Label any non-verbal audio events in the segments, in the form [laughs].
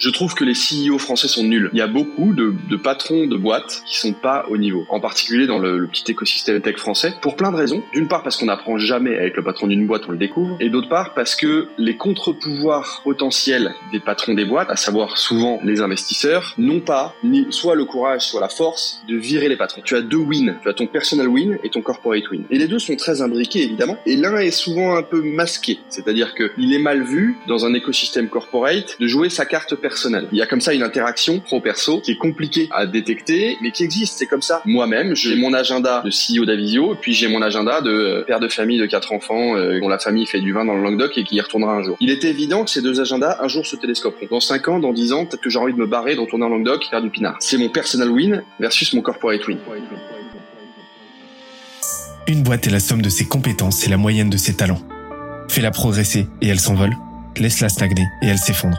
Je trouve que les CEO français sont nuls. Il y a beaucoup de, de patrons de boîtes qui sont pas au niveau, en particulier dans le, le petit écosystème tech français, pour plein de raisons. D'une part parce qu'on n'apprend jamais avec le patron d'une boîte, on le découvre, et d'autre part parce que les contre-pouvoirs potentiels des patrons des boîtes, à savoir souvent les investisseurs, n'ont pas ni soit le courage, soit la force de virer les patrons. Tu as deux wins, tu as ton personal win et ton corporate win. Et les deux sont très imbriqués évidemment, et l'un est souvent un peu masqué, c'est-à-dire que il est mal vu dans un écosystème corporate de jouer sa carte personnelle il y a comme ça une interaction pro-perso qui est compliquée à détecter, mais qui existe. C'est comme ça. Moi-même, j'ai mon agenda de CEO d'Avisio, puis j'ai mon agenda de euh, père de famille de quatre enfants euh, dont la famille fait du vin dans le Languedoc et qui y retournera un jour. Il est évident que ces deux agendas un jour se télescoperont. Dans 5 ans, dans 10 ans, peut-être que j'ai envie de me barrer, de retourner en Languedoc, faire du pinard. C'est mon personal win versus mon corporate win. Une boîte est la somme de ses compétences et la moyenne de ses talents. Fais-la progresser et elle s'envole. Laisse-la stagner et elle s'effondre.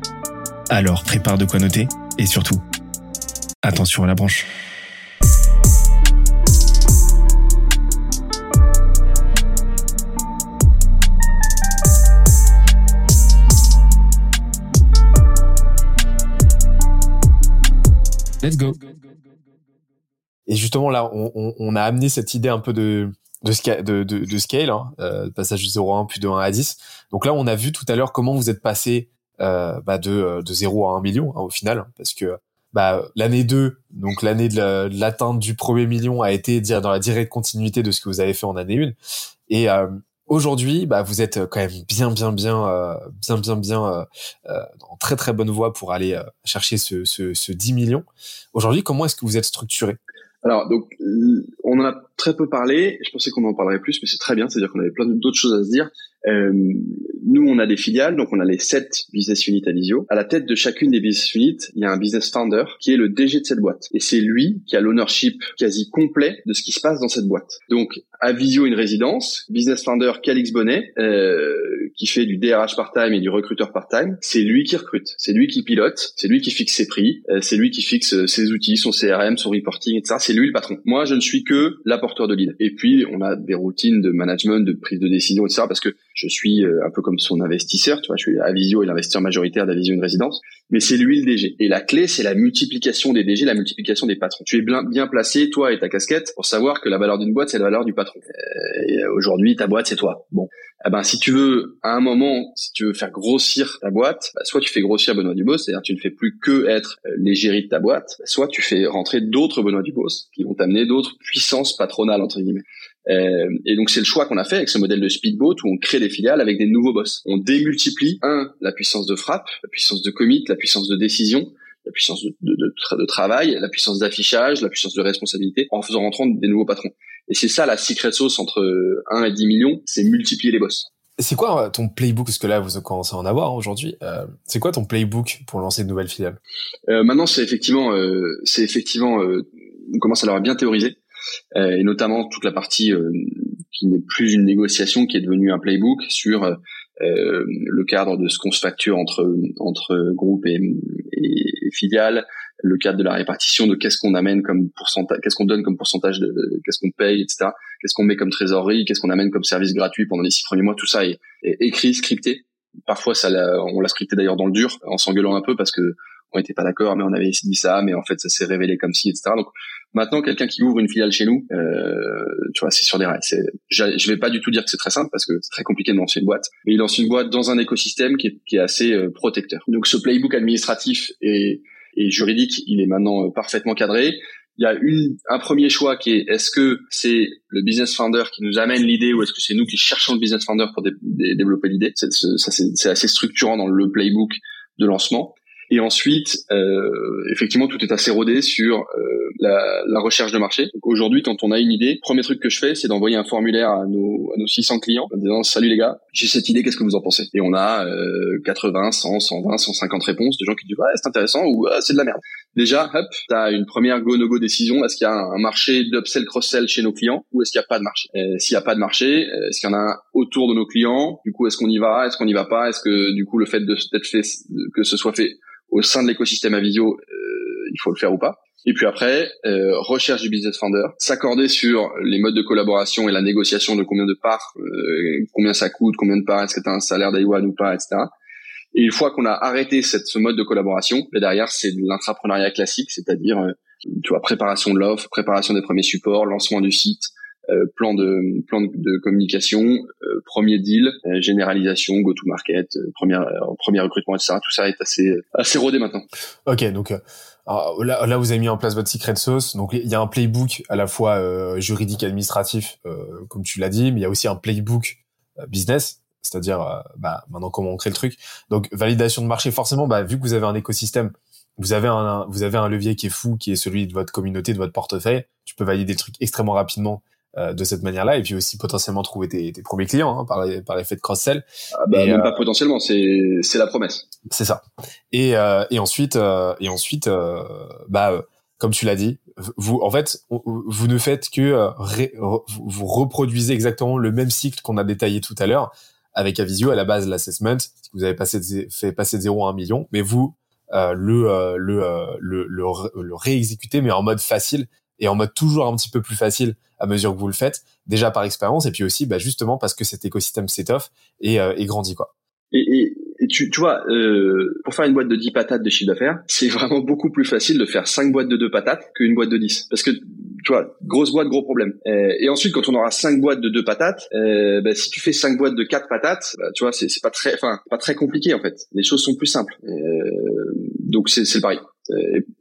Alors prépare de quoi noter et surtout, attention à la branche. Let's go. Et justement là, on, on, on, a amené cette idée un peu de de, de, de, de scale, hein, euh, passage de 0 à 1 puis de 1 à 10. Donc là, on a vu tout à l'heure comment vous êtes passé euh, bah de, euh, de 0 à 1 million hein, au final, parce que bah, l'année 2, donc l'année de l'atteinte du premier million a été dans la directe continuité de ce que vous avez fait en année 1. Et euh, aujourd'hui, bah, vous êtes quand même bien, bien, bien, euh, bien, bien, bien euh, euh, en très, très bonne voie pour aller chercher ce, ce, ce 10 millions. Aujourd'hui, comment est-ce que vous êtes structuré? Alors, donc, on en a très peu parlé. Je pensais qu'on en parlerait plus, mais c'est très bien. C'est-à-dire qu'on avait plein d'autres choses à se dire. Euh, nous, on a des filiales, donc on a les sept business units à Visio. À la tête de chacune des business units, il y a un business founder qui est le DG de cette boîte. Et c'est lui qui a l'ownership quasi complet de ce qui se passe dans cette boîte. Donc, à Visio, une résidence, business founder Calix Bonnet, euh, qui fait du DRH part-time et du recruteur part-time. C'est lui qui recrute, c'est lui qui pilote, c'est lui qui fixe ses prix, euh, c'est lui qui fixe euh, ses outils, son CRM, son reporting, etc. C'est lui le patron. Moi, je ne suis que l'apporteur de lead. Et puis, on a des routines de management, de prise de décision, etc. Parce que je suis euh, un peu comme son investisseur, tu vois, je suis Avisio et l'investisseur majoritaire d'Avisio une résidence, mais c'est lui le DG. Et la clé, c'est la multiplication des DG, la multiplication des patrons. Tu es bien, bien placé, toi et ta casquette, pour savoir que la valeur d'une boîte, c'est la valeur du patron. Euh, Aujourd'hui, ta boîte, c'est toi. Bon, eh ben si tu veux à un moment si tu veux faire grossir ta boîte bah, soit tu fais grossir Benoît Dubos c'est-à-dire tu ne fais plus que être l'égérie de ta boîte soit tu fais rentrer d'autres Benoît Dubos qui vont t'amener d'autres puissances patronales entre guillemets euh, et donc c'est le choix qu'on a fait avec ce modèle de speedboat où on crée des filiales avec des nouveaux boss. On démultiplie un la puissance de frappe, la puissance de commit, la puissance de décision, la puissance de, de, de, de travail, la puissance d'affichage, la puissance de responsabilité, en faisant rentrer des nouveaux patrons. Et c'est ça la secret sauce entre 1 et 10 millions, c'est multiplier les boss. C'est quoi euh, ton playbook? Parce que là, vous commencez à en avoir aujourd'hui. Euh, c'est quoi ton playbook pour lancer de nouvelles filiales? Euh, Maintenant, c'est effectivement, euh, c'est effectivement, euh, on commence à l'avoir bien théorisé, et notamment toute la partie qui n'est plus une négociation, qui est devenue un playbook sur le cadre de ce qu'on se facture entre entre groupes et, et, le cadre de la répartition de qu'est-ce qu'on amène comme pourcentage, qu'est-ce qu'on donne comme pourcentage de, qu'est-ce qu'on paye, etc. Qu'est-ce qu'on met comme trésorerie, qu'est-ce qu'on amène comme service gratuit pendant les six premiers mois, tout ça est, écrit, scripté. Parfois, ça on l'a scripté d'ailleurs dans le dur, en s'engueulant un peu parce que on n'était pas d'accord, mais on avait dit ça, mais en fait, ça s'est révélé comme si, etc. Donc, maintenant, quelqu'un qui ouvre une filiale chez nous, euh, tu vois, c'est sur des rails. Je vais pas du tout dire que c'est très simple parce que c'est très compliqué de lancer une boîte, mais il lance une boîte dans un écosystème qui est, assez euh, protecteur. Donc, ce playbook administratif est et juridique, il est maintenant euh, parfaitement cadré. Il y a une, un premier choix qui est est-ce que c'est le business founder qui nous amène l'idée ou est-ce que c'est nous qui cherchons le business founder pour développer l'idée? C'est assez structurant dans le playbook de lancement. Et ensuite, euh, effectivement, tout est assez rodé sur euh, la, la, recherche de marché. Aujourd'hui, quand on a une idée, premier truc que je fais, c'est d'envoyer un formulaire à nos, à nos 600 clients en disant salut les gars, j'ai cette idée, qu'est-ce que vous en pensez? Et on a euh, 80, 100, 120, 150 réponses de gens qui disent ouais c'est intéressant ou ah, c'est de la merde. Déjà, hop, t'as une première go no go décision. Est-ce qu'il y a un, marché d'upsell cross sell chez nos clients ou est-ce qu'il n'y a pas de marché? S'il n'y a pas de marché, est-ce qu'il y en a un autour de nos clients? Du coup, est-ce qu'on y va? Est-ce qu'on n'y va pas? Est-ce que du coup le fait de fait que ce soit fait au sein de l'écosystème Avisio, euh, il faut le faire ou pas. Et puis après, euh, recherche du business founder, s'accorder sur les modes de collaboration et la négociation de combien de parts, euh, combien ça coûte, combien de parts, est-ce que tu as un salaire d'Aiwan ou pas, etc. Et une fois qu'on a arrêté cette, ce mode de collaboration, ben derrière c'est de classique, c'est-à-dire tu vois préparation de l'offre, préparation des premiers supports, lancement du site, euh, plan de plan de, communication, euh, premier deal, euh, généralisation, go to market, premier premier recrutement, etc. Tout ça est assez assez rodé maintenant. Ok, donc là, là vous avez mis en place votre secret sauce. Donc il y a un playbook à la fois juridique, administratif, comme tu l'as dit, mais il y a aussi un playbook business c'est-à-dire bah, maintenant comment on crée le truc. Donc validation de marché, forcément, bah, vu que vous avez un écosystème, vous avez un, vous avez un levier qui est fou, qui est celui de votre communauté, de votre portefeuille. Tu peux valider le truc extrêmement rapidement euh, de cette manière-là et puis aussi potentiellement trouver tes, tes premiers clients hein, par, par l'effet de cross-sell. Ah bah, même euh, pas potentiellement, c'est c'est la promesse. C'est ça. Et euh, et ensuite et ensuite bah comme tu l'as dit, vous en fait vous ne faites que vous reproduisez exactement le même cycle qu'on a détaillé tout à l'heure avec Avisio à la base l'assessment, vous avez passé fait passer de 0 à 1 million, mais vous le, le, le, le, le réexécutez mais en mode facile et en mode toujours un petit peu plus facile à mesure que vous le faites, déjà par expérience, et puis aussi bah, justement parce que cet écosystème s'étoffe et, euh, et grandit. quoi. Et, et, tu, tu vois, euh, pour faire une boîte de 10 patates de chiffre d'affaires, [laughs] c'est vraiment beaucoup plus facile de faire 5 boîtes de 2 patates qu'une boîte de 10. Parce que, tu vois, grosse boîte, gros problème. Euh, et ensuite, quand on aura 5 boîtes de 2 patates, euh, bah, si tu fais 5 boîtes de 4 patates, bah, tu vois, c'est pas très, enfin, pas très compliqué en fait. Les choses sont plus simples. Euh, donc c'est le pari.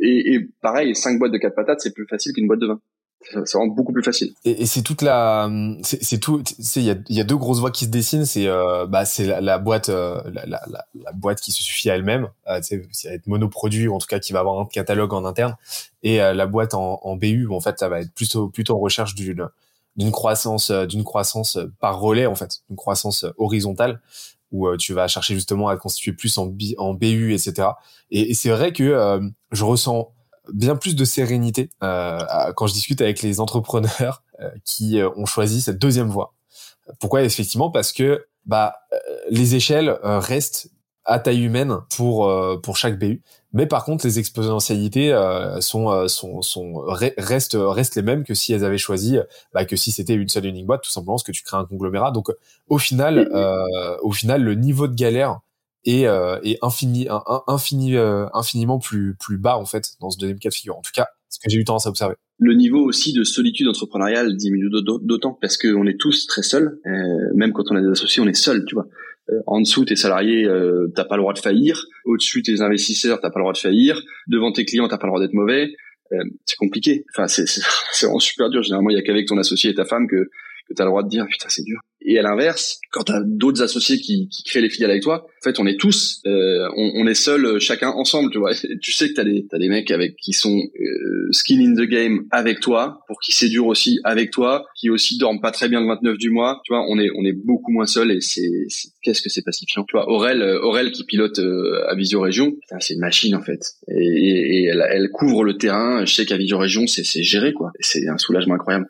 Et, et, pareil, 5 boîtes de 4 patates, c'est plus facile qu'une boîte de 20 ça rend beaucoup plus facile. Et, et c'est toute la, c'est tout. Il y a, y a deux grosses voies qui se dessinent. C'est euh, bah c'est la, la, boîte, euh, la, la, la, boîte qui se suffit à elle-même. Euh, c'est être monoproduit ou en tout cas qui va avoir un catalogue en interne. Et euh, la boîte en, en BU, en fait ça va être plutôt plutôt en recherche d'une d'une croissance d'une croissance par relais en fait, une croissance horizontale où tu vas chercher justement à constituer plus en, en BU etc. Et, et c'est vrai que je ressens bien plus de sérénité euh, quand je discute avec les entrepreneurs [laughs] euh, qui euh, ont choisi cette deuxième voie. Pourquoi? Effectivement Parce que bah les échelles restent à taille humaine pour pour chaque BU, mais par contre les exponentialités sont sont sont restent restent les mêmes que si elles avaient choisi bah, que si c'était une seule unique boîte tout simplement parce que tu crées un conglomérat. Donc au final au final le niveau de galère et, euh, et infini, un, infini, euh, infiniment plus, plus bas en fait dans ce deuxième cas de figure. En tout cas, ce que j'ai eu tendance à observer. Le niveau aussi de solitude entrepreneuriale diminue d'autant parce qu'on est tous très seuls. Euh, même quand on a des associés, on est seul, tu vois. Euh, en dessous, tes salariés, euh, t'as pas le droit de faillir. Au-dessus, tes investisseurs, t'as pas le droit de faillir. Devant tes clients, t'as pas le droit d'être mauvais. c'est compliqué. Enfin, [laughs] c'est vraiment super dur. Généralement, il y a qu'avec ton associé et ta femme que que tu as le droit de dire putain c'est dur. Et à l'inverse, quand tu as d'autres associés qui, qui créent les filiales avec toi, en fait on est tous, euh, on, on, est seuls euh, chacun ensemble, tu vois. [laughs] tu sais que t'as des t'as des mecs avec qui sont euh, skin in the game avec toi, pour qui c'est dur aussi avec toi, qui aussi dorment pas très bien le 29 du mois, tu vois. On est on est beaucoup moins seuls et c'est qu'est-ce que c'est pacifiant, tu vois. Aurel euh, Aurel qui pilote euh, à Visio Région, c'est une machine en fait, et, et, elle, elle couvre le terrain. Je sais qu'à Visio Région c'est c'est géré quoi, c'est un soulagement incroyable.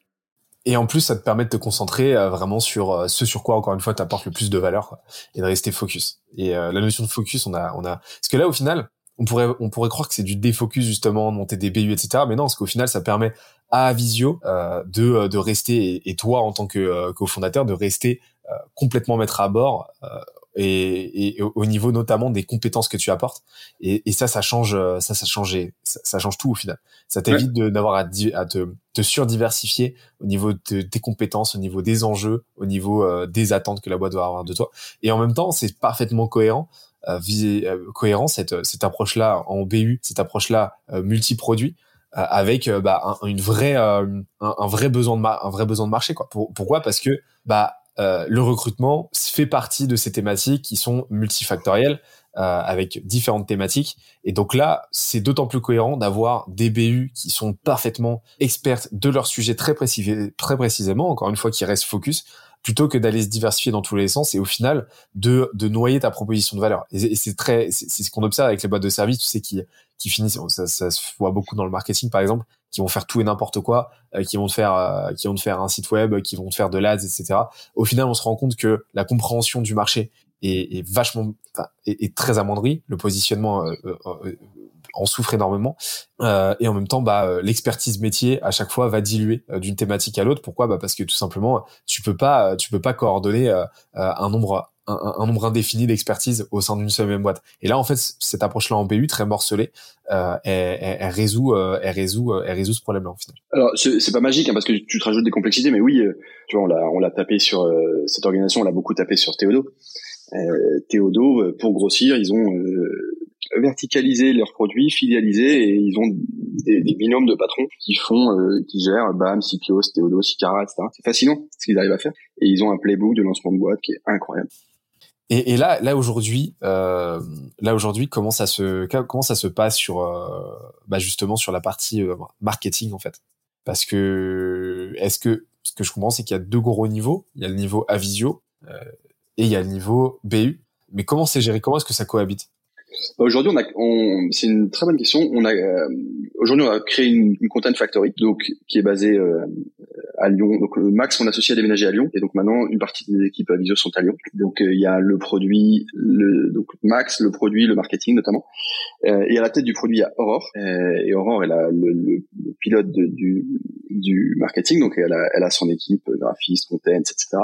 Et en plus, ça te permet de te concentrer euh, vraiment sur euh, ce sur quoi, encore une fois, tu apportes le plus de valeur quoi, et de rester focus. Et euh, la notion de focus, on a, on a, parce que là, au final, on pourrait, on pourrait croire que c'est du défocus justement, de monter des BU, etc. Mais non, parce qu'au final, ça permet à Visio de, de rester et, toi en tant que cofondateur de rester complètement mettre à bord et, et, au niveau notamment des compétences que tu apportes. Et, et ça, ça change, ça, ça change, ça, ça change tout au final. Ça t'évite de d'avoir à, à, te, te surdiversifier au niveau de tes compétences, au niveau des enjeux, au niveau euh, des attentes que la boîte doit avoir de toi. Et en même temps, c'est parfaitement cohérent. Euh, euh, cohérent cette cette approche là en BU cette approche là euh, multi-produit avec bah, un, une vraie un, un, vrai besoin de un vrai besoin de marché quoi pourquoi? Parce que bah euh, le recrutement fait partie de ces thématiques qui sont multifactorielles avec différentes thématiques. Et donc là, c'est d'autant plus cohérent d'avoir des BU qui sont parfaitement expertes de leur sujet très, précis, très précisément, encore une fois, qui restent focus, plutôt que d'aller se diversifier dans tous les sens et au final de, de noyer ta proposition de valeur. Et, c'est très, c'est ce qu'on observe avec les boîtes de services, tu sais, qui, qui finissent, ça, ça se voit beaucoup dans le marketing par exemple, qui vont faire tout et n'importe quoi, euh, qui vont te faire, euh, qui vont te faire un site web, qui vont te faire de l'ads, etc. Au final, on se rend compte que la compréhension du marché est, est vachement, est, est, très amoindrie. Le positionnement euh, en souffre énormément. Euh, et en même temps, bah, euh, l'expertise métier à chaque fois va diluer euh, d'une thématique à l'autre. Pourquoi? Bah Parce que tout simplement, tu peux pas, tu peux pas coordonner un nombre un, nombre indéfini d'expertise au sein d'une seule même boîte. Et là, en fait, cette approche-là en BU, très morcelée, euh, elle, résout, elle résout, elle résout ce problème-là en final. Alors, c'est pas magique hein, parce que tu te rajoutes des complexités, mais oui, tu vois, on l'a, tapé sur cette organisation, on l'a beaucoup tapé sur Théodo. Euh, Théodo, pour grossir, ils ont verticaliser leurs produits, filialiser, et ils ont des, binômes de patrons qui font, euh, qui gèrent BAM, CPO, Théodo, Sicara, etc. C'est fascinant ce qu'ils arrivent à faire. Et ils ont un playbook de lancement de boîte qui est incroyable. Et, là, là aujourd'hui, euh, là aujourd'hui, comment ça se, comment ça se passe sur, euh, bah justement sur la partie euh, marketing en fait? Parce que est-ce que ce que je comprends, c'est qu'il y a deux gros niveaux. Il y a le niveau Avisio euh, et il y a le niveau BU. Mais comment c'est géré? Comment est-ce que ça cohabite? Aujourd'hui, on a, on, c'est une très bonne question. On a euh, aujourd'hui on a créé une, une, content factory, donc qui est basée euh, à Lyon. Donc Max, on associé à déménager à Lyon, et donc maintenant une partie des équipes à Visio sont à Lyon. Donc euh, il y a le produit, le donc Max, le produit, le marketing notamment, et à la tête du produit il y a Aurore, et Aurore elle a le, le, pilote de, du du marketing, donc elle a, elle a son équipe graphiste, content, etc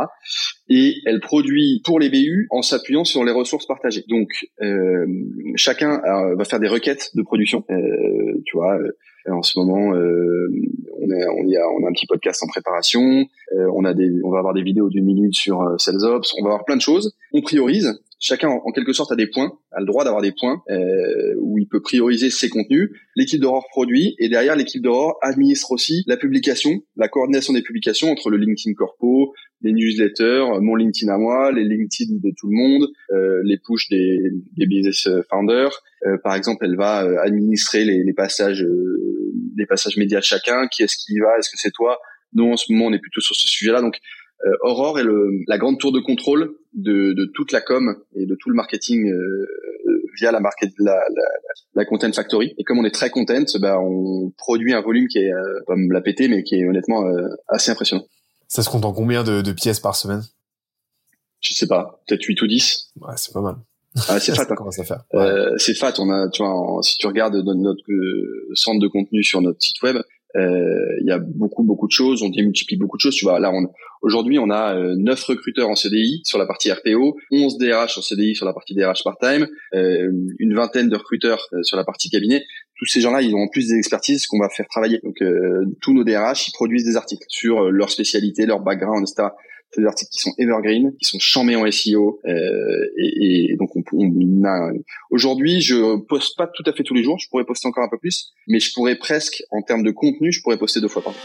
et elle produit pour les BU en s'appuyant sur les ressources partagées. Donc euh, chacun va faire des requêtes de production. Euh, tu vois, euh, en ce moment, euh, on, a, on, y a, on a un petit podcast en préparation. On a des, on va avoir des vidéos d'une minute sur SalesOps. On va avoir plein de choses. On priorise chacun en, quelque sorte a des points, a le droit d'avoir des points euh, où il peut prioriser ses contenus. L'équipe d'Aurore produit et derrière l'équipe d'Aurore administre aussi la publication, la coordination des publications entre le LinkedIn Corpo, les newsletters, mon LinkedIn à moi, les LinkedIn de tout le monde, euh, les push des, des business founders. Euh, par exemple, elle va euh, administrer les, les passages, euh, les passages médias de chacun. Qui est-ce qui y va? Est-ce que c'est toi? Nous, en ce moment, on est plutôt sur ce sujet-là. Donc, euh, Aurore est le, la grande tour de contrôle de, de, toute la com et de tout le marketing euh, via la, market, la, la, la, Content Factory. Et comme on est très content, bah, on produit un volume qui est, euh, pas me la péter, mais qui est honnêtement assez impressionnant. Ça se compte en combien de, de pièces par semaine? Je sais pas, peut-être 8 ou 10. Ouais, c'est pas mal. Ah, c'est [laughs] fat. Hein. Euh, c'est fat. On a, tu vois, si tu regardes notre, notre centre de contenu sur notre site web, euh, il y a beaucoup beaucoup de choses, on démultiplie beaucoup de choses. Tu vois, là, on, aujourd'hui, on a euh, 9 recruteurs en CDI sur la partie RPO, 11 DRH en CDI sur la partie DRH part-time, euh, une vingtaine de recruteurs euh, sur la partie cabinet. Tous ces gens-là, ils ont en plus des expertises qu'on va faire travailler. Donc, euh, tous nos DRH, ils produisent des articles sur leur spécialité, leur background, etc c'est des articles qui sont evergreen, qui sont chamés en SEO. Euh, et, et, donc, on, on a... aujourd'hui, je poste pas tout à fait tous les jours. Je pourrais poster encore un peu plus, mais je pourrais presque, en termes de contenu, je pourrais poster deux fois par jour.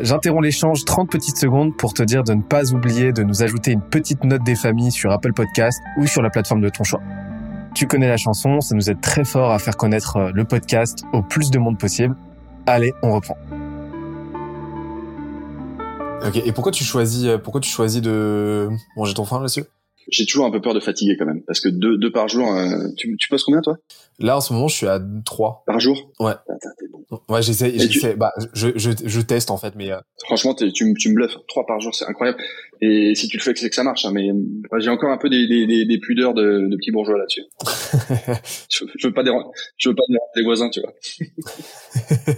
J'interromps l'échange 30 petites secondes pour te dire de ne pas oublier de nous ajouter une petite note des familles sur Apple Podcast ou sur la plateforme de ton choix. Tu connais la chanson, ça nous aide très fort à faire connaître euh, le podcast au plus de monde possible. Allez, on reprend. Ok. Et pourquoi tu choisis, euh, pourquoi tu choisis de manger ton pain là-dessus J'ai toujours un peu peur de fatiguer quand même, parce que deux, deux par jour. Euh, tu, tu poses combien toi? Là en ce moment, je suis à trois par jour. Ouais. Attends, t'es bon. Ouais, j'essaie, j'essaie. Bah, je, je, je teste en fait, mais. Euh... Franchement, tu, tu me bluffes. Trois par jour, c'est incroyable. Et si tu le fais, c'est que ça marche. Hein, mais j'ai encore un peu des, des, des, des pudeurs de, de petits bourgeois là-dessus. [laughs] je, je, veux pas déranger, je veux pas déranger les voisins, tu vois.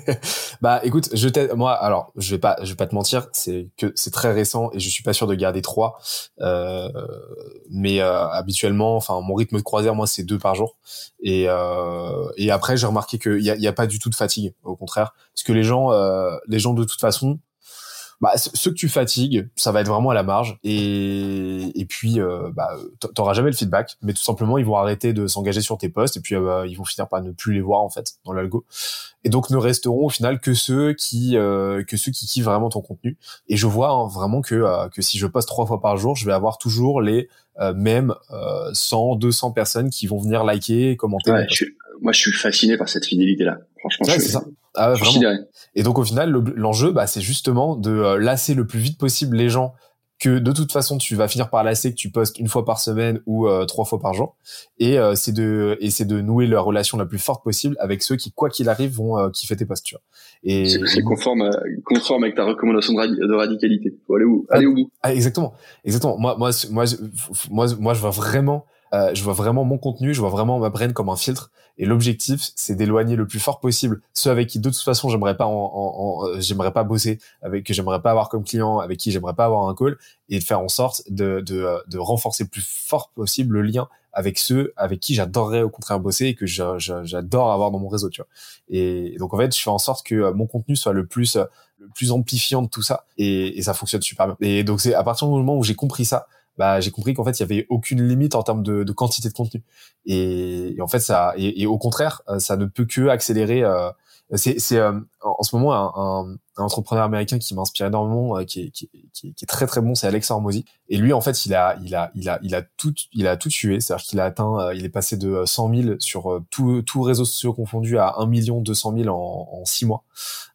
[laughs] bah, écoute, je. Moi, alors, je vais pas, je vais pas te mentir, c'est que c'est très récent et je suis pas sûr de garder trois. Euh, mais euh, habituellement, enfin, mon rythme de croisière, moi, c'est deux par jour. Et euh, et après, j'ai remarqué qu'il y a, y a pas du tout de fatigue, au contraire, parce que les gens, euh, les gens de toute façon bah, ceux que tu fatigues, ça va être vraiment à la marge. Et, et puis, euh, bah, t'auras jamais le feedback, mais tout simplement, ils vont arrêter de s'engager sur tes posts et puis euh, ils vont finir par ne plus les voir en fait dans l'algo. Et donc, ne resteront au final que ceux qui euh, que ceux qui kiffent vraiment ton contenu. Et je vois hein, vraiment que euh, que si je poste trois fois par jour, je vais avoir toujours les mêmes 100, 200 personnes qui vont venir liker, commenter. Ouais, moi, je suis fasciné par cette fidélité-là. Franchement, c'est ça. Ah, vraiment. Et donc, au final, l'enjeu, bah, c'est justement de euh, lasser le plus vite possible les gens que de toute façon tu vas finir par lasser que tu postes une fois par semaine ou euh, trois fois par jour. Et euh, c'est de et c'est de nouer la relation la plus forte possible avec ceux qui quoi qu'il arrive vont kiffer tes posts et c'est conforme conforme avec ta recommandation de, de radicalité. Faut aller où? Aller au bout. ah, exactement. Exactement. Moi moi moi moi moi je vois vraiment euh, je vois vraiment mon contenu, je vois vraiment ma brain comme un filtre. Et l'objectif, c'est d'éloigner le plus fort possible ceux avec qui de toute façon j'aimerais pas, en, en, euh, j'aimerais pas bosser, avec que j'aimerais pas avoir comme client, avec qui j'aimerais pas avoir un call, et de faire en sorte de, de, euh, de renforcer le plus fort possible le lien avec ceux avec qui j'adorerais au contraire bosser et que j'adore avoir dans mon réseau, tu vois. Et, donc en fait, je fais en sorte que mon contenu soit le plus le plus amplifiant de tout ça et ça fonctionne super bien. Et donc c'est à partir du moment où j'ai compris ça, bah j'ai compris qu'en fait il y avait aucune limite en termes de, de quantité de contenu. Et, en fait ça et, et, au contraire euh, ça ne peut que accélérer euh, c'est c'est euh, en ce moment un, un, un entrepreneur américain qui m'inspire énormément qui est, qui, qui, qui, est très très bon c'est Alex Hormozy et lui en fait il a il a il a il a tout il a tout tué c'est-à-dire qu'il a atteint il est passé de 100 000 sur tout tout réseaux sociaux confondus à 1 million 200 000 en, en 6 mois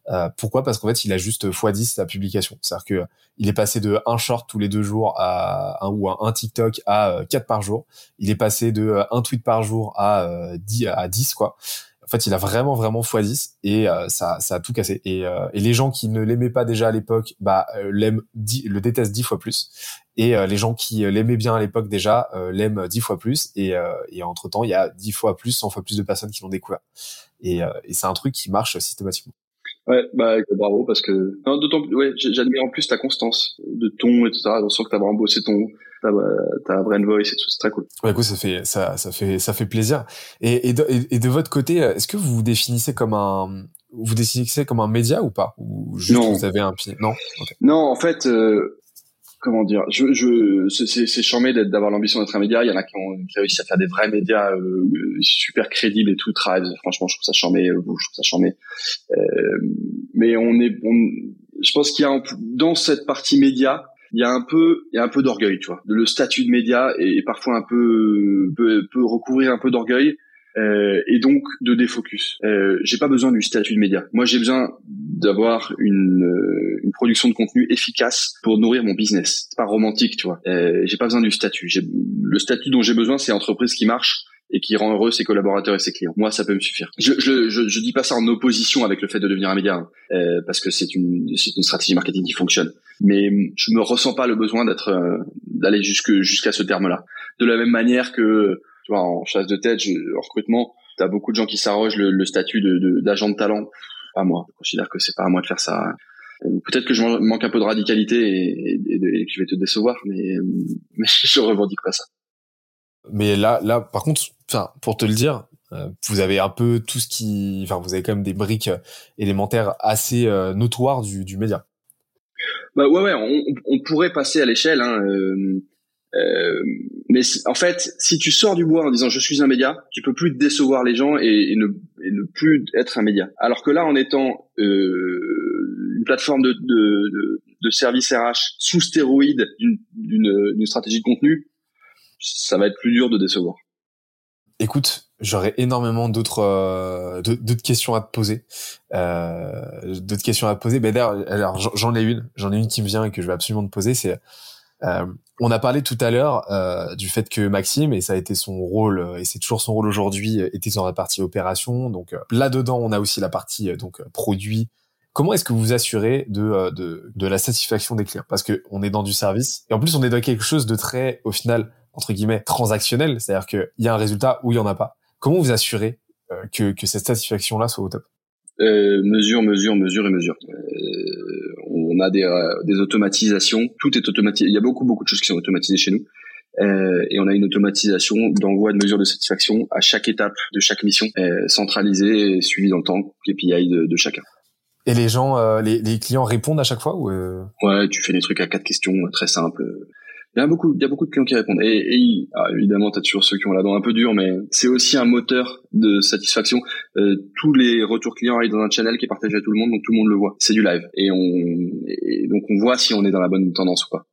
euh, pourquoi? Parce qu'en fait, il a juste x10 sa publication. C'est-à-dire que il est passé de un short tous les deux jours à un ou un, TikTok à 4 euh, par jour. Il est passé de euh, un tweet par jour à 10 à 10 quoi. Fait, il a vraiment vraiment x10 et ça ça a tout cassé. Et, et les gens qui ne l'aimaient pas déjà à l'époque, bah l'aiment le détestent 10 fois plus. Et les gens qui l'aimaient bien à l'époque déjà l'aiment 10 fois plus. Et, et entre temps, il y a 10 fois plus, 100 fois plus de personnes qui l'ont découvert. Et, et c'est un truc qui marche systématiquement. Ouais, bah bravo parce que d'autant plus, ouais, j'admire en plus ta constance de ton etc. On sent que t'as vraiment bossé ton ta ta brain voice et tout, c'est très cool. Ouais, écoute, ça fait ça ça fait ça fait plaisir. Et et de, et de votre côté, est-ce que vous vous définissez comme un vous définissez comme un média ou pas? Ou juste non. vous avez un pied Non? Non, en fait, euh, comment dire, je, je, c'est charmé d'avoir l'ambition d'être un média. Il y en a qui ont qui réussi à faire des vrais médias euh, super crédibles et tout. Thrive, franchement, je trouve ça charmé. Euh, je trouve ça charmé. Euh, mais on est, on, je pense qu'il y a dans cette partie média, il y a un peu, il y a un peu d'orgueil, tu vois. Le statut de média est, parfois un peu peut, peut recouvrir un peu d'orgueil. Euh, et donc de défocus. Euh, j'ai pas besoin du statut de média. Moi, j'ai besoin d'avoir une, euh, une production de contenu efficace pour nourrir mon business. C'est pas romantique, tu vois. Euh, j'ai pas besoin du statut. Le statut dont j'ai besoin, c'est entreprise qui marche et qui rend heureux ses collaborateurs et ses clients. Moi, ça peut me suffire. Je, je, je, je dis pas ça en opposition avec le fait de devenir un média, hein, euh, parce que c'est une, c'est une stratégie marketing qui fonctionne. Mais je me ressens pas le besoin d'être, euh, d'aller jusque jusqu'à ce terme-là. De la même manière que tu vois, en chasse de tête, en recrutement, tu as beaucoup de gens qui s'arrogent le, statut de, d'agent de, talent. Pas moi. Je considère que c'est pas à moi de faire ça. Peut-être que je manque un peu de radicalité et, et, que je vais te décevoir, mais, mais [laughs] je revendique pas ça. Mais là, là, par contre, pour te le dire, euh, vous avez un peu tout ce qui, enfin, vous avez quand même des briques élémentaires assez euh, notoires du, média. Bah ouais, ouais, on, pourrait passer à l'échelle. Hein, euh, euh, mais en fait, si tu sors du bois en disant je suis un média, tu peux plus décevoir les gens et, ne, plus être un média. Alors que là, en étant euh, une plateforme de, de service RH sous stéroïde d'une stratégie de contenu, ça va être plus dur de décevoir. Écoute, j'aurais énormément d'autres euh, d'autres questions à te poser, euh, d'autres questions à te poser. Ben d'ailleurs, alors j'en ai une, j'en ai une qui me vient et que je vais absolument te poser, c'est euh, on a parlé tout à l'heure euh, du fait que Maxime, et ça a été son rôle, euh, et c'est toujours son rôle aujourd'hui, était dans la partie opération. Donc là-dedans, on a aussi la partie donc produit. Comment est-ce que vous vous assurez de, de, de la satisfaction des clients? Parce que on est dans du service, et en plus on est dans quelque chose de très, au final, entre guillemets, transactionnel, c'est-à-dire qu'il y a un résultat ou il y en a pas. Comment vous assurez que, que cette satisfaction-là soit au top? Euh, mesure, mesure, mesure et mesure. Euh, on a des, euh, des automatisations, tout est automatisé. Il y a beaucoup, beaucoup de choses qui sont automatisées chez nous. Euh, et on a une automatisation d'envoi de mesures de satisfaction à chaque étape de chaque mission, euh, centralisée et suivie dans le temps, KPI de, de chacun. Et les gens, euh, les, les, clients répondent à chaque fois ou euh? Ouais, tu fais des trucs à quatre questions très simples. Il y a beaucoup, il y a beaucoup de clients qui répondent. Et, et ah, évidemment, t'as toujours ceux qui ont la dent un peu dure, mais c'est aussi un moteur de satisfaction. Euh, tous les retours clients arrivent dans un channel qui est partagé à tout le monde, donc tout le monde le voit. C'est du live, et on, et donc on voit si on est dans la bonne tendance ou pas.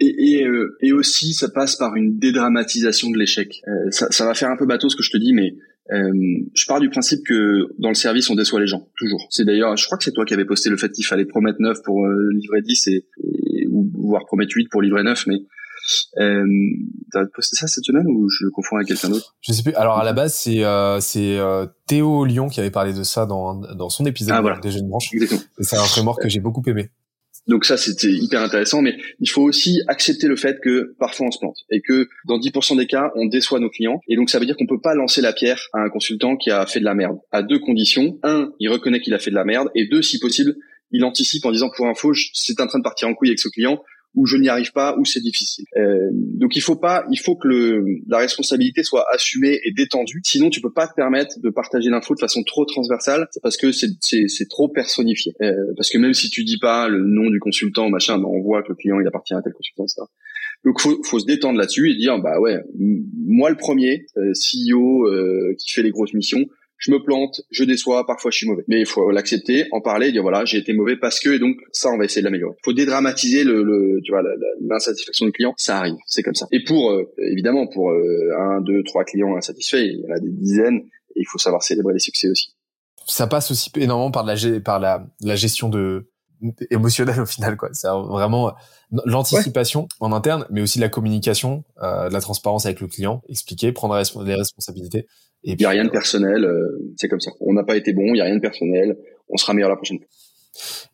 Et, et, euh, et aussi, ça passe par une dédramatisation de l'échec. Euh, ça, ça va faire un peu bateau ce que je te dis, mais euh, je pars du principe que dans le service, on déçoit les gens, toujours. C'est d'ailleurs, je crois que c'est toi qui avais posté le fait qu'il fallait promettre 9 pour euh, livrer 10 et, et, ou voire promettre 8 pour livrer 9, mais euh, t'as posté ça cette semaine ou je le confonds avec quelqu'un d'autre? Je sais plus. Alors à la base, c'est euh, c'est euh, Théo Lyon qui avait parlé de ça dans dans son épisode ah, voilà. des jeunes branches. Exactement. Et c'est un framework que j'ai beaucoup aimé. Donc ça, c'était hyper intéressant, mais il faut aussi accepter le fait que parfois on se plante et que dans 10% des cas, on déçoit nos clients. Et donc ça veut dire qu'on peut pas lancer la pierre à un consultant qui a fait de la merde. À deux conditions. Un, il reconnaît qu'il a fait de la merde. Et deux, si possible, il anticipe en disant pour info, c'est en train de partir en couille avec ce client où je n'y arrive pas, où c'est difficile. Euh, donc il faut pas, il faut que le, la responsabilité soit assumée et détendue. Sinon, tu peux pas te permettre de partager l'info de façon trop transversale parce que c'est c'est trop personnifié. Euh, parce que même si tu dis pas le nom du consultant machin, ben on voit que le client il appartient à tel consultant, etc. Donc faut faut se détendre là-dessus et dire bah ouais, moi le premier euh, CEO euh, qui fait les grosses missions je me plante, je déçois, parfois je suis mauvais. Mais il faut l'accepter, en parler, dire voilà, j'ai été mauvais parce que, et donc ça, on va essayer de l'améliorer. Il faut dédramatiser le, le tu vois, l'insatisfaction du client, ça arrive, c'est comme ça. Et pour, euh, évidemment, pour euh, un, deux, trois clients insatisfaits, il y en a des dizaines, et il faut savoir célébrer les succès aussi. Ça passe aussi énormément par la, par la, la gestion de émotionnelle au final, quoi. C'est vraiment l'anticipation en interne, mais aussi la communication, euh, la transparence avec le client, expliquer, prendre les responsabilités. Il n'y a rien de personnel, euh, c'est comme ça. On n'a pas été bon, il n'y a rien de personnel, on sera meilleur la prochaine fois.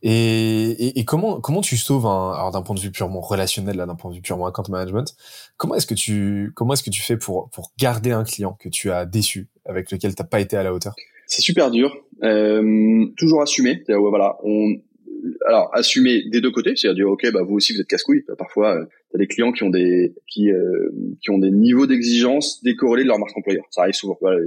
Et, et, et, comment comment tu sauves un alors d'un point de vue purement relationnel là d'un point de vue purement account management comment est-ce que tu comment est-ce que tu fais pour pour garder un client que tu as déçu avec lequel t'as pas été à la hauteur? C'est super dur. Euh, toujours assumer. Voilà on alors assumer des deux côtés. C'est-à-dire dire ok bah vous aussi vous êtes casse-couille. Parfois euh, T'as des clients qui ont des qui euh, qui ont des niveaux d'exigence décorrélés de leur marque employeur. Ça arrive souvent. Voilà,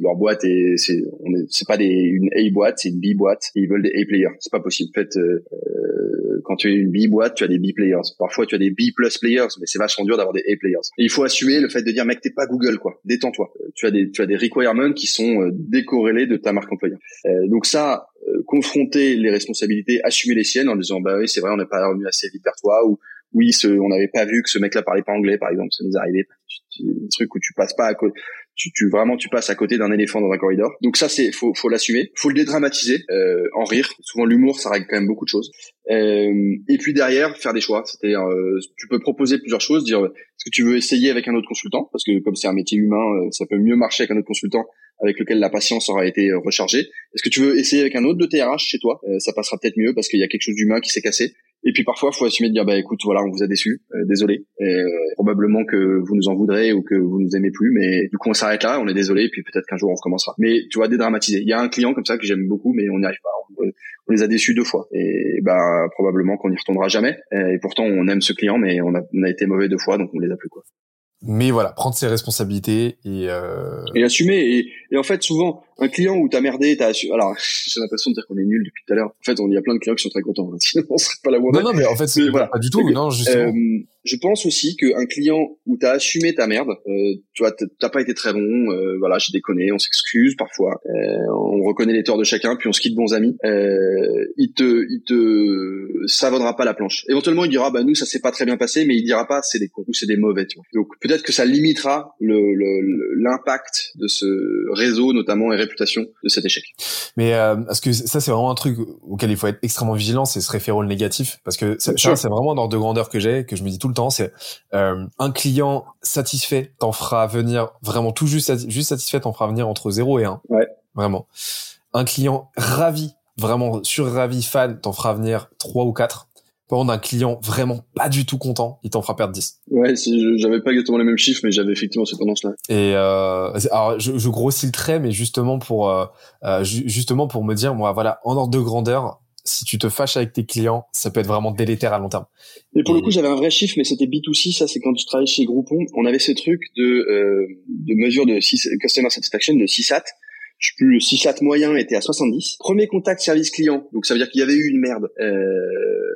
leur boîte est c'est on est c'est pas des une A boîte, c'est une B boîte. Et ils veulent des A players. C'est pas possible. En fait, euh, euh, quand tu es une B boîte, tu as des B players. Parfois, tu as des B plus players, mais c'est vachement dur d'avoir des A players. Et il faut assumer le fait de dire mec, t'es pas Google quoi. Détends-toi. Tu as des tu as des requirements qui sont décorrélés de ta marque employeur. donc ça, confronter les responsabilités, assumer les siennes en disant bah oui c'est vrai on n'est pas revenu assez vite vers toi ou oui, ce, on n'avait pas vu que ce mec-là parlait pas anglais, par exemple, ça nous arrivé. Des trucs où tu passes pas à côté, tu, tu vraiment tu passes à côté d'un éléphant dans un corridor. Donc ça c'est faut faut l'assumer, faut le dédramatiser, euh, en rire. Souvent l'humour ça règle quand même beaucoup de choses. Euh, et puis derrière faire des choix. C'est-à-dire euh, tu peux proposer plusieurs choses, dire est-ce que tu veux essayer avec un autre consultant? Parce que comme c'est un métier humain, euh, ça peut mieux marcher avec un autre consultant avec lequel la patience aura été euh, rechargée. Est-ce que tu veux essayer avec un autre de TRH chez toi? Ça passera peut-être mieux parce qu'il y a quelque chose d'humain qui s'est cassé. Et puis parfois, faut assumer de dire bah écoute, voilà, on vous a déçu, euh, désolé. Et, probablement que vous nous en voudrez ou que vous nous aimez plus, mais du coup on s'arrête là, on est désolé, et puis peut-être qu'un jour on recommencera. Mais tu vois, dédramatiser. Il y a un client comme ça que j'aime beaucoup, mais on n'y arrive pas. On, les a déçus deux fois, et bah probablement qu'on n'y retournera jamais. Et pourtant on aime ce client, mais on a, on a été mauvais deux fois, donc on les a plus quoi mais voilà, prendre ses responsabilités et euh... et assumer. Et, et, en fait, souvent, un client où t'as merdé, t'as assumé. Alors, [laughs] j'ai l'impression de dire qu'on est nul depuis tout à l'heure. En fait, on y a plein de clients qui sont très contents. Hein. [laughs] Sinon, on serait pas la Non, non, mais en fait, c'est voilà. pas du tout. non, justement. Euh, je pense aussi qu'un client où t'as assumé ta merde, euh, tu vois, t'as pas été très bon. Euh, voilà, j'ai déconné, on s'excuse parfois. Euh, on reconnaît les torts de chacun, puis on se quitte bons amis. Euh, il te, il te savonnera pas la planche. Éventuellement, il dira, bah nous, ça s'est pas très bien passé, mais il dira pas, c'est des cons ou c'est des mauvais. Tu vois. Donc peut-être que ça limitera l'impact le, de ce réseau, notamment réputation de cet échec. Mais euh, parce que ça, c'est vraiment un truc auquel il faut être extrêmement vigilant, c'est ce référent négatif, parce que ça, c'est vraiment dans de grandeur que j'ai, que je me dis tout le temps, c'est euh, un client satisfait t'en fera venir vraiment tout juste, juste satisfait t'en fera venir entre 0 et 1. Ouais. Vraiment. Un client ravi, vraiment sur ravi, fan, t'en fera venir 3 ou 4 par d'un client vraiment pas du tout content, il t'en fera perdre 10. Ouais, j'avais pas exactement les mêmes chiffres, mais j'avais effectivement cette tendance-là. Et euh, alors, je, je, grossis le trait, mais justement pour euh, euh justement pour me dire, moi, voilà, en ordre de grandeur, si tu te fâches avec tes clients, ça peut être vraiment délétère à long terme. Et pour le coup, j'avais un vrai chiffre, mais c'était B2C, ça c'est quand je travaillais chez Groupon, on avait ce truc de, euh, de mesure de customer satisfaction, de CSAT, je le CSAT moyen était à 70. Premier contact service client, donc ça veut dire qu'il y avait eu une merde. Euh,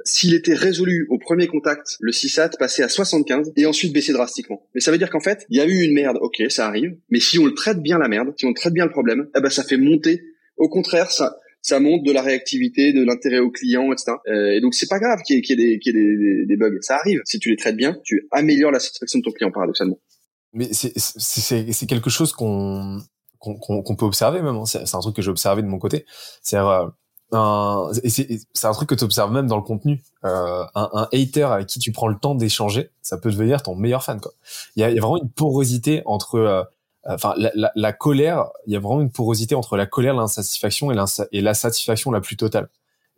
S'il était résolu au premier contact, le CSAT passait à 75 et ensuite baissait drastiquement. Mais ça veut dire qu'en fait, il y a eu une merde, ok, ça arrive. Mais si on le traite bien la merde, si on traite bien le problème, eh ben ça fait monter. Au contraire, ça ça monte de la réactivité, de l'intérêt au client, etc. Euh, et donc c'est pas grave qu'il y ait, des, qu'il y ait des, des, bugs, ça arrive. Si tu les traites bien, tu améliores la satisfaction de ton client paradoxalement. Mais c'est quelque chose qu'on qu'on peut observer même. Hein. C'est un truc que j'ai observé de mon côté. C'est euh, un, c'est un truc que tu observes même dans le contenu. Euh, un, un, hater avec qui tu prends le temps d'échanger, ça peut devenir ton meilleur fan. Quoi. Il y a, y a vraiment une porosité entre, euh, enfin, la, la, la, colère. Il y a vraiment une porosité entre la colère, l'insatisfaction et, et la satisfaction la plus totale.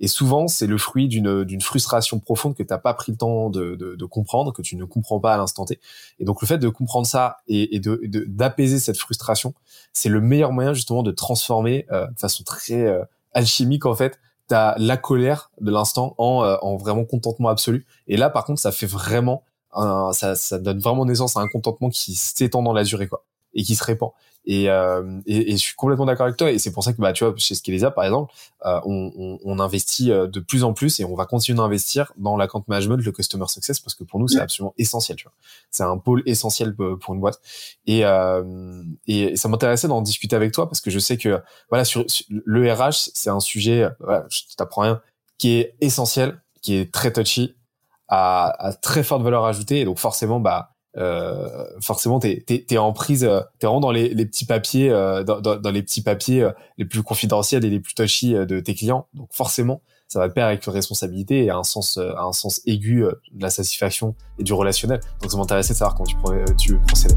Et souvent, c'est le fruit d'une frustration profonde que t'as pas pris le temps de, de, de, comprendre, que tu ne comprends pas à l'instant T. Et donc, le fait de comprendre ça et, et de d'apaiser cette frustration, c'est le meilleur moyen justement de transformer euh, de façon très euh, alchimique en fait t'as la colère de l'instant en, euh, en vraiment contentement absolu. Et là, par contre, ça fait vraiment un, ça, ça donne vraiment naissance à un contentement qui s'étend dans la durée, quoi, et qui se répand. Et, euh, et, et, je suis complètement d'accord avec toi. Et c'est pour ça que bah tu vois chez Skelesia par exemple, euh, on, on, on, investit euh, de plus en plus et on va continuer d'investir dans l'account management, le customer success parce que pour nous c'est absolument essentiel. Tu vois, c'est un pôle essentiel pour une boîte. Et euh, et ça m'intéressait d'en discuter avec toi parce que je sais que voilà sur, le RH c'est un sujet, voilà, je t'apprends rien, qui est essentiel, qui est très touchy, à, à très forte valeur ajoutée. Et donc forcément bah euh, forcément t'es es, en prise euh, t'es vraiment dans les, les petits papiers euh, dans, dans, les petits papiers les plus confidentiels et les plus touchy de tes clients. Donc forcément ça va de pair avec une responsabilité et un sens un sens aigu de la satisfaction et du relationnel. Donc ça m'intéressait de savoir comment tu, tu procédais